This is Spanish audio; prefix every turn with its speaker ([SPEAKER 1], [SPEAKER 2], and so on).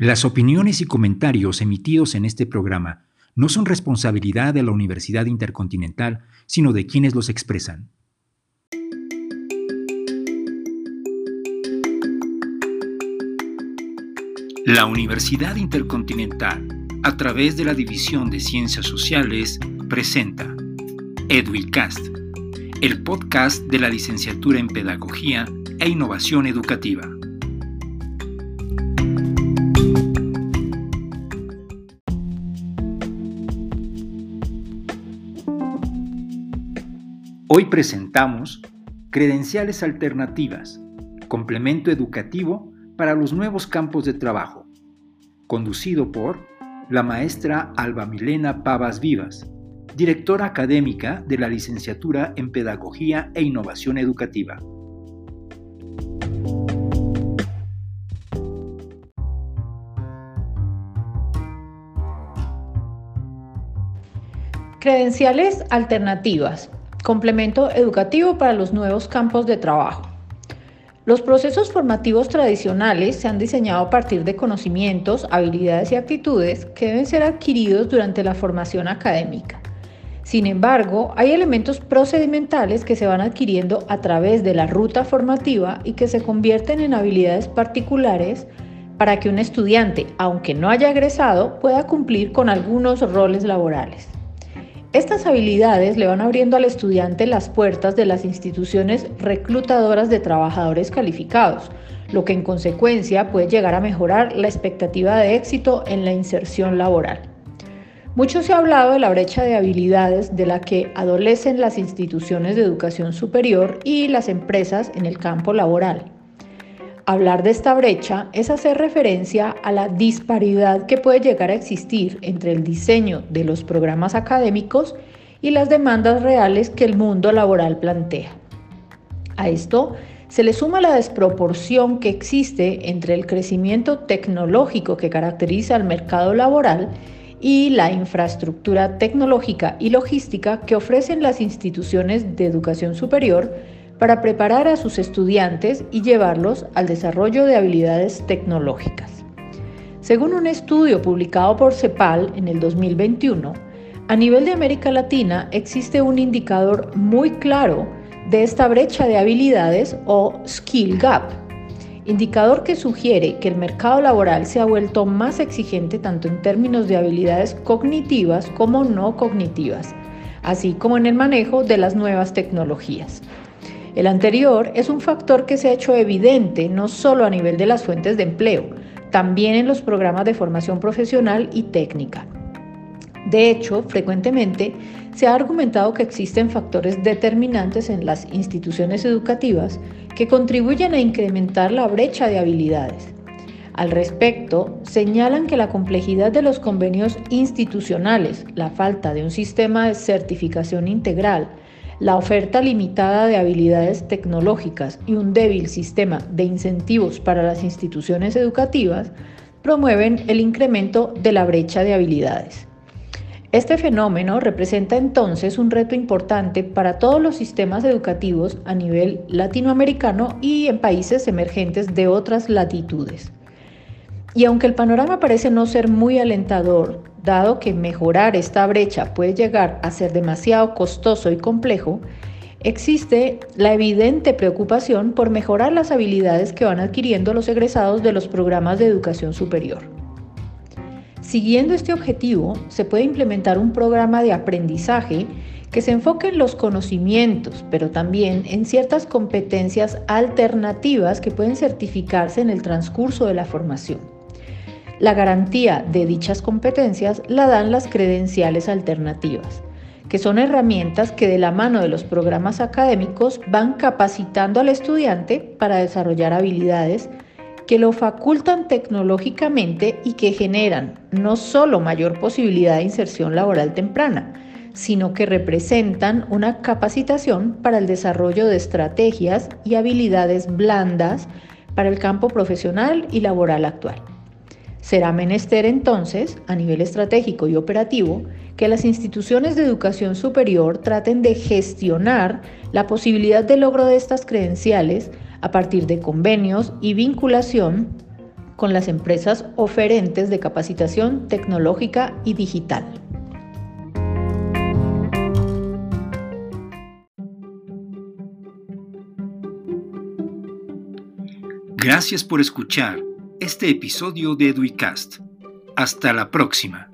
[SPEAKER 1] Las opiniones y comentarios emitidos en este programa no son responsabilidad de la Universidad Intercontinental, sino de quienes los expresan. La Universidad Intercontinental, a través de la División de Ciencias Sociales, presenta EduICast, el podcast de la licenciatura en Pedagogía e Innovación Educativa. Hoy presentamos Credenciales Alternativas, complemento educativo para los nuevos campos de trabajo, conducido por la maestra Alba Milena Pavas Vivas, directora académica de la licenciatura en Pedagogía e Innovación Educativa.
[SPEAKER 2] Credenciales alternativas Complemento educativo para los nuevos campos de trabajo. Los procesos formativos tradicionales se han diseñado a partir de conocimientos, habilidades y actitudes que deben ser adquiridos durante la formación académica. Sin embargo, hay elementos procedimentales que se van adquiriendo a través de la ruta formativa y que se convierten en habilidades particulares para que un estudiante, aunque no haya egresado, pueda cumplir con algunos roles laborales. Estas habilidades le van abriendo al estudiante las puertas de las instituciones reclutadoras de trabajadores calificados, lo que en consecuencia puede llegar a mejorar la expectativa de éxito en la inserción laboral. Mucho se ha hablado de la brecha de habilidades de la que adolecen las instituciones de educación superior y las empresas en el campo laboral. Hablar de esta brecha es hacer referencia a la disparidad que puede llegar a existir entre el diseño de los programas académicos y las demandas reales que el mundo laboral plantea. A esto se le suma la desproporción que existe entre el crecimiento tecnológico que caracteriza al mercado laboral y la infraestructura tecnológica y logística que ofrecen las instituciones de educación superior para preparar a sus estudiantes y llevarlos al desarrollo de habilidades tecnológicas. Según un estudio publicado por CEPAL en el 2021, a nivel de América Latina existe un indicador muy claro de esta brecha de habilidades o skill gap, indicador que sugiere que el mercado laboral se ha vuelto más exigente tanto en términos de habilidades cognitivas como no cognitivas, así como en el manejo de las nuevas tecnologías. El anterior es un factor que se ha hecho evidente no solo a nivel de las fuentes de empleo, también en los programas de formación profesional y técnica. De hecho, frecuentemente se ha argumentado que existen factores determinantes en las instituciones educativas que contribuyen a incrementar la brecha de habilidades. Al respecto, señalan que la complejidad de los convenios institucionales, la falta de un sistema de certificación integral, la oferta limitada de habilidades tecnológicas y un débil sistema de incentivos para las instituciones educativas promueven el incremento de la brecha de habilidades. Este fenómeno representa entonces un reto importante para todos los sistemas educativos a nivel latinoamericano y en países emergentes de otras latitudes. Y aunque el panorama parece no ser muy alentador, dado que mejorar esta brecha puede llegar a ser demasiado costoso y complejo, existe la evidente preocupación por mejorar las habilidades que van adquiriendo los egresados de los programas de educación superior. Siguiendo este objetivo, se puede implementar un programa de aprendizaje que se enfoque en los conocimientos, pero también en ciertas competencias alternativas que pueden certificarse en el transcurso de la formación. La garantía de dichas competencias la dan las credenciales alternativas, que son herramientas que de la mano de los programas académicos van capacitando al estudiante para desarrollar habilidades que lo facultan tecnológicamente y que generan no solo mayor posibilidad de inserción laboral temprana, sino que representan una capacitación para el desarrollo de estrategias y habilidades blandas para el campo profesional y laboral actual. Será menester entonces, a nivel estratégico y operativo, que las instituciones de educación superior traten de gestionar la posibilidad de logro de estas credenciales a partir de convenios y vinculación con las empresas oferentes de capacitación tecnológica y digital.
[SPEAKER 1] Gracias por escuchar este episodio de Eduicast. Hasta la próxima.